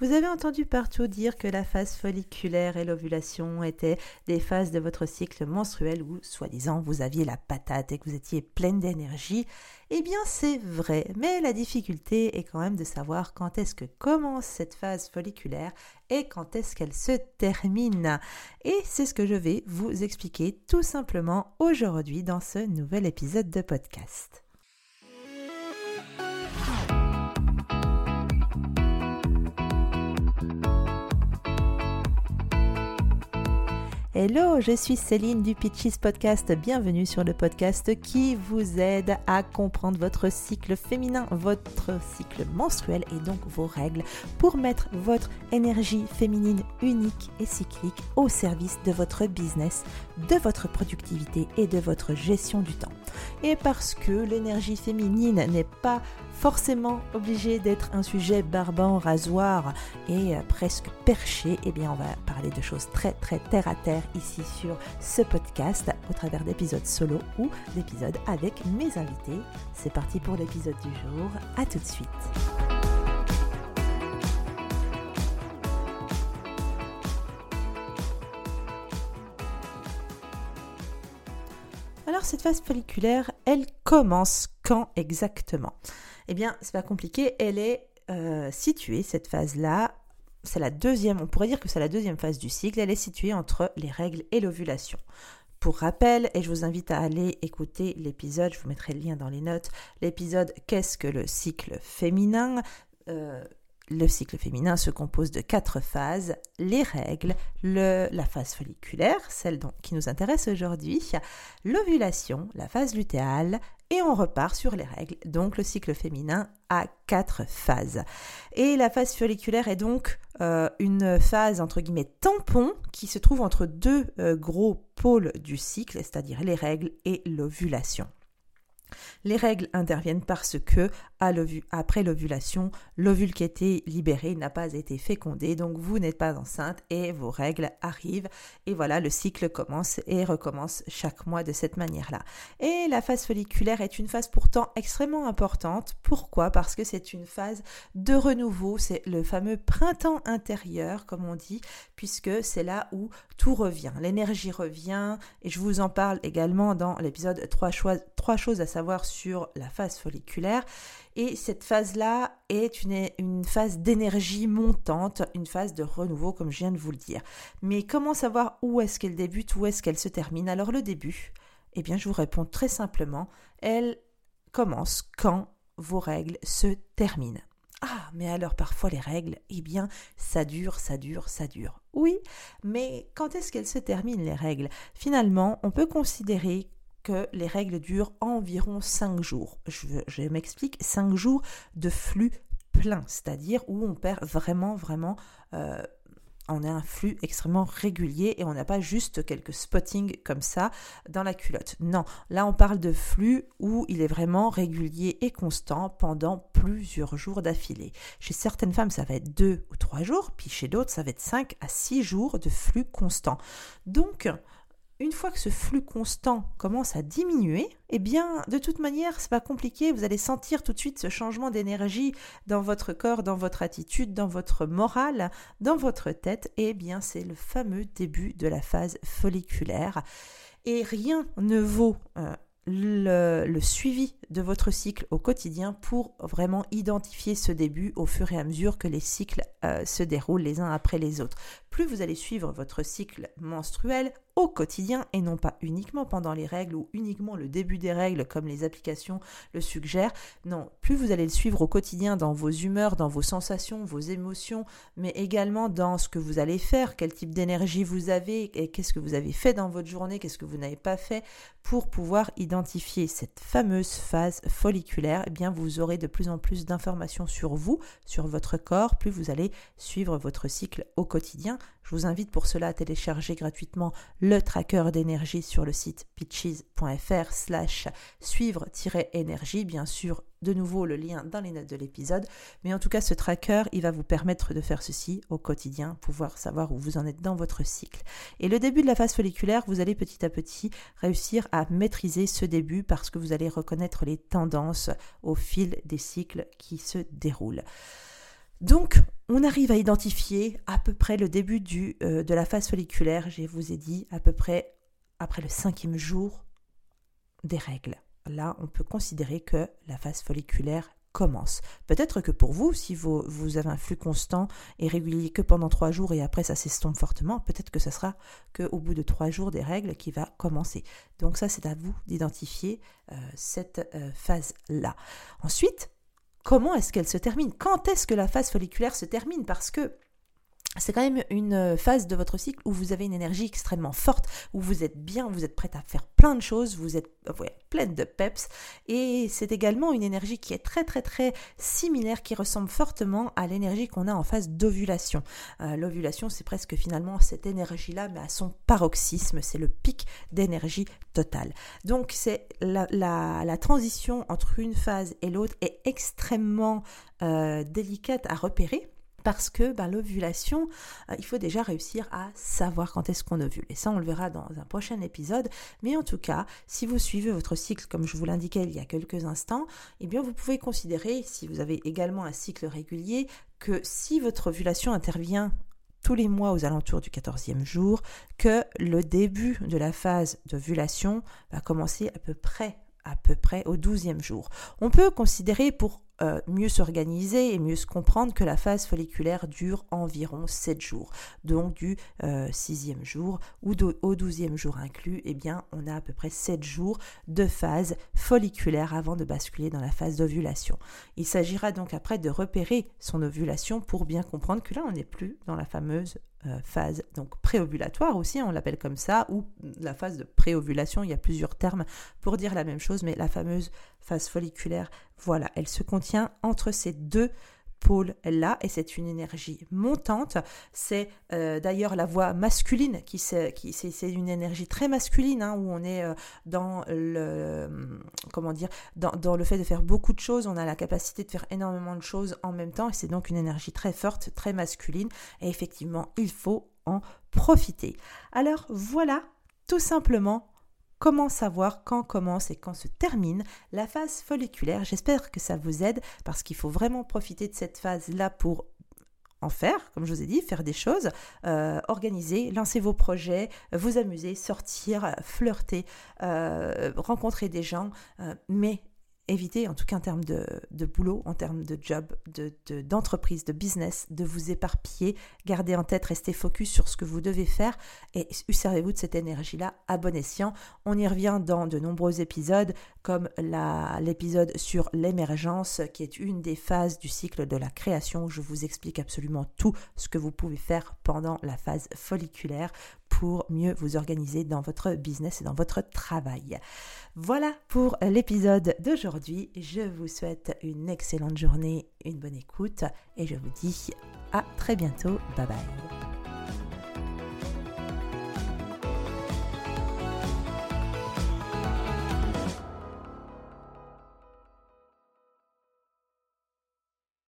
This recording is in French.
Vous avez entendu partout dire que la phase folliculaire et l'ovulation étaient des phases de votre cycle menstruel où, soi-disant, vous aviez la patate et que vous étiez pleine d'énergie. Eh bien, c'est vrai, mais la difficulté est quand même de savoir quand est-ce que commence cette phase folliculaire et quand est-ce qu'elle se termine. Et c'est ce que je vais vous expliquer tout simplement aujourd'hui dans ce nouvel épisode de podcast. Hello, je suis Céline du Pitches Podcast. Bienvenue sur le podcast qui vous aide à comprendre votre cycle féminin, votre cycle menstruel et donc vos règles pour mettre votre énergie féminine unique et cyclique au service de votre business, de votre productivité et de votre gestion du temps. Et parce que l'énergie féminine n'est pas forcément obligée d'être un sujet barbant, rasoir et presque perché, eh bien on va parler de choses très très terre à terre ici sur ce podcast au travers d'épisodes solo ou d'épisodes avec mes invités. C'est parti pour l'épisode du jour. À tout de suite. Alors cette phase folliculaire, elle commence quand exactement? Eh bien, c'est pas compliqué, elle est euh, située cette phase-là. C'est la deuxième, on pourrait dire que c'est la deuxième phase du cycle, elle est située entre les règles et l'ovulation. Pour rappel, et je vous invite à aller écouter l'épisode, je vous mettrai le lien dans les notes, l'épisode Qu'est-ce que le cycle féminin? Euh, le cycle féminin se compose de quatre phases, les règles, la phase folliculaire, celle qui nous intéresse aujourd'hui, l'ovulation, la phase lutéale, et on repart sur les règles. Donc le cycle féminin a quatre phases. Et la phase folliculaire est donc euh, une phase entre guillemets tampon qui se trouve entre deux euh, gros pôles du cycle, c'est-à-dire les règles et l'ovulation. Les règles interviennent parce que, après l'ovulation, l'ovule qui a été libéré n'a pas été fécondé, donc vous n'êtes pas enceinte et vos règles arrivent. Et voilà, le cycle commence et recommence chaque mois de cette manière-là. Et la phase folliculaire est une phase pourtant extrêmement importante. Pourquoi? Parce que c'est une phase de renouveau, c'est le fameux printemps intérieur, comme on dit, puisque c'est là où tout revient, l'énergie revient, et je vous en parle également dans l'épisode 3, trois choses à savoir sur la phase folliculaire. Et cette phase-là est une, une phase d'énergie montante, une phase de renouveau, comme je viens de vous le dire. Mais comment savoir où est-ce qu'elle débute, où est-ce qu'elle se termine? Alors le début, eh bien je vous réponds très simplement, elle commence quand vos règles se terminent. Ah, mais alors parfois les règles, eh bien, ça dure, ça dure, ça dure. Oui, mais quand est-ce qu'elles se terminent les règles? Finalement, on peut considérer que les règles durent environ 5 jours. Je, m'explique, 5 jours de flux plein, c'est-à-dire où on perd vraiment, vraiment... Euh, on a un flux extrêmement régulier et on n'a pas juste quelques spottings comme ça dans la culotte. Non, là on parle de flux où il est vraiment régulier et constant pendant plusieurs jours d'affilée. Chez certaines femmes, ça va être 2 ou 3 jours, puis chez d'autres, ça va être 5 à 6 jours de flux constant. Donc, une fois que ce flux constant commence à diminuer, eh bien, de toute manière, c'est pas compliqué. Vous allez sentir tout de suite ce changement d'énergie dans votre corps, dans votre attitude, dans votre morale, dans votre tête. Eh bien, c'est le fameux début de la phase folliculaire. Et rien ne vaut euh, le, suivi de votre cycle au quotidien pour vraiment identifier ce début au fur et à mesure que les cycles euh, se déroulent les uns après les autres. Plus vous allez suivre votre cycle menstruel au quotidien et non pas uniquement pendant les règles ou uniquement le début des règles comme les applications le suggèrent. Non, plus vous allez le suivre au quotidien dans vos humeurs, dans vos sensations, vos émotions, mais également dans ce que vous allez faire, quel type d'énergie vous avez et qu'est-ce que vous avez fait dans votre journée, qu'est-ce que vous n'avez pas fait pour pouvoir identifier cette fameuse phase folliculaire, eh bien vous aurez de plus en plus d'informations sur vous, sur votre corps, plus vous allez suivre votre cycle au quotidien. Je vous invite pour cela à télécharger gratuitement le tracker d'énergie sur le site pitches.fr slash suivre-énergie. Bien sûr, de nouveau le lien dans les notes de l'épisode. Mais en tout cas, ce tracker, il va vous permettre de faire ceci au quotidien, pouvoir savoir où vous en êtes dans votre cycle. Et le début de la phase folliculaire, vous allez petit à petit réussir à maîtriser ce début parce que vous allez reconnaître les tendances au fil des cycles qui se déroulent. Donc, on arrive à identifier à peu près le début euh, de la phase folliculaire, je vous ai dit, à peu près après le cinquième jour des règles. Là, on peut considérer que la phase folliculaire commence. Peut-être que pour vous, si vous, vous, avez un flux constant et régulier que pendant trois jours et après ça s'estompe fortement, peut-être que ce sera qu'au bout de trois jours des règles qui va commencer. Donc ça, c'est à vous d'identifier euh, cette euh, phase-là. Ensuite, comment est-ce qu'elle se termine? Quand est-ce que la phase folliculaire se termine? Parce que c'est quand même une phase de votre cycle où vous avez une énergie extrêmement forte, où vous êtes bien, vous êtes prête à faire plein de choses, vous êtes pleine de peps. Et c'est également une énergie qui est très très très similaire, qui ressemble fortement à l'énergie qu'on a en phase d'ovulation. Euh, l'ovulation, c'est presque finalement cette énergie-là, mais à son paroxysme, c'est le pic d'énergie totale. Donc c'est la, la, transition entre une phase et l'autre est extrêmement euh, délicate à repérer parce que ben, l'ovulation, euh, il faut déjà réussir à savoir quand est-ce qu'on ovule. Et ça, on le verra dans un prochain épisode. Mais en tout cas, si vous suivez votre cycle, comme je vous l'indiquais il y a quelques instants, eh bien, vous pouvez considérer, si vous avez également un cycle régulier, que si votre ovulation intervient tous les mois aux alentours du 14e jour, que le début de la phase d'ovulation va commencer à peu près à peu près au 12e jour. On peut considérer pour euh, mieux s'organiser et mieux se comprendre que la phase folliculaire dure environ 7 jours. Donc du 6e euh, jour ou au 12e jour inclus, eh bien on a à peu près 7 jours de phase folliculaire avant de basculer dans la phase d'ovulation. Il s'agira donc après de repérer son ovulation pour bien comprendre que là on n'est plus dans la fameuse phase donc préovulatoire aussi, on l'appelle comme ça, ou la phase de préovulation, il y a plusieurs termes pour dire la même chose, mais la fameuse phase folliculaire, voilà, elle se contient entre ces deux pôle-là, et c'est une énergie montante. C'est euh, d'ailleurs la voix masculine qui c'est une énergie très masculine hein, où on est euh, dans le comment dire dans, dans, le fait de faire beaucoup de choses. On a la capacité de faire énormément de choses en même temps, et c'est donc une énergie très forte, très masculine. Et effectivement, il faut en profiter. Alors voilà, tout simplement comment savoir quand commence et quand se termine la phase folliculaire. J'espère que ça vous aide parce qu'il faut vraiment profiter de cette phase-là pour en faire, comme je vous ai dit, faire des choses, euh, organiser, lancer vos projets, vous amuser, sortir, flirter, euh, rencontrer des gens, euh, mais évitez, en tout cas en termes de, boulot, en termes de job, d'entreprise, de, de, business, de vous éparpiller. Gardez en tête, restez focus sur ce que vous devez faire et servez-vous de cette énergie-là à bon escient. On y revient dans de nombreux épisodes, comme l'épisode sur l'émergence, qui est une des phases du cycle de la création, où je vous explique absolument tout ce que vous pouvez faire pendant la phase folliculaire pour mieux vous organiser dans votre business et dans votre travail. Voilà pour l'épisode d'aujourd'hui. Je vous souhaite une excellente journée, une bonne écoute et je vous dis à très bientôt. Bye bye.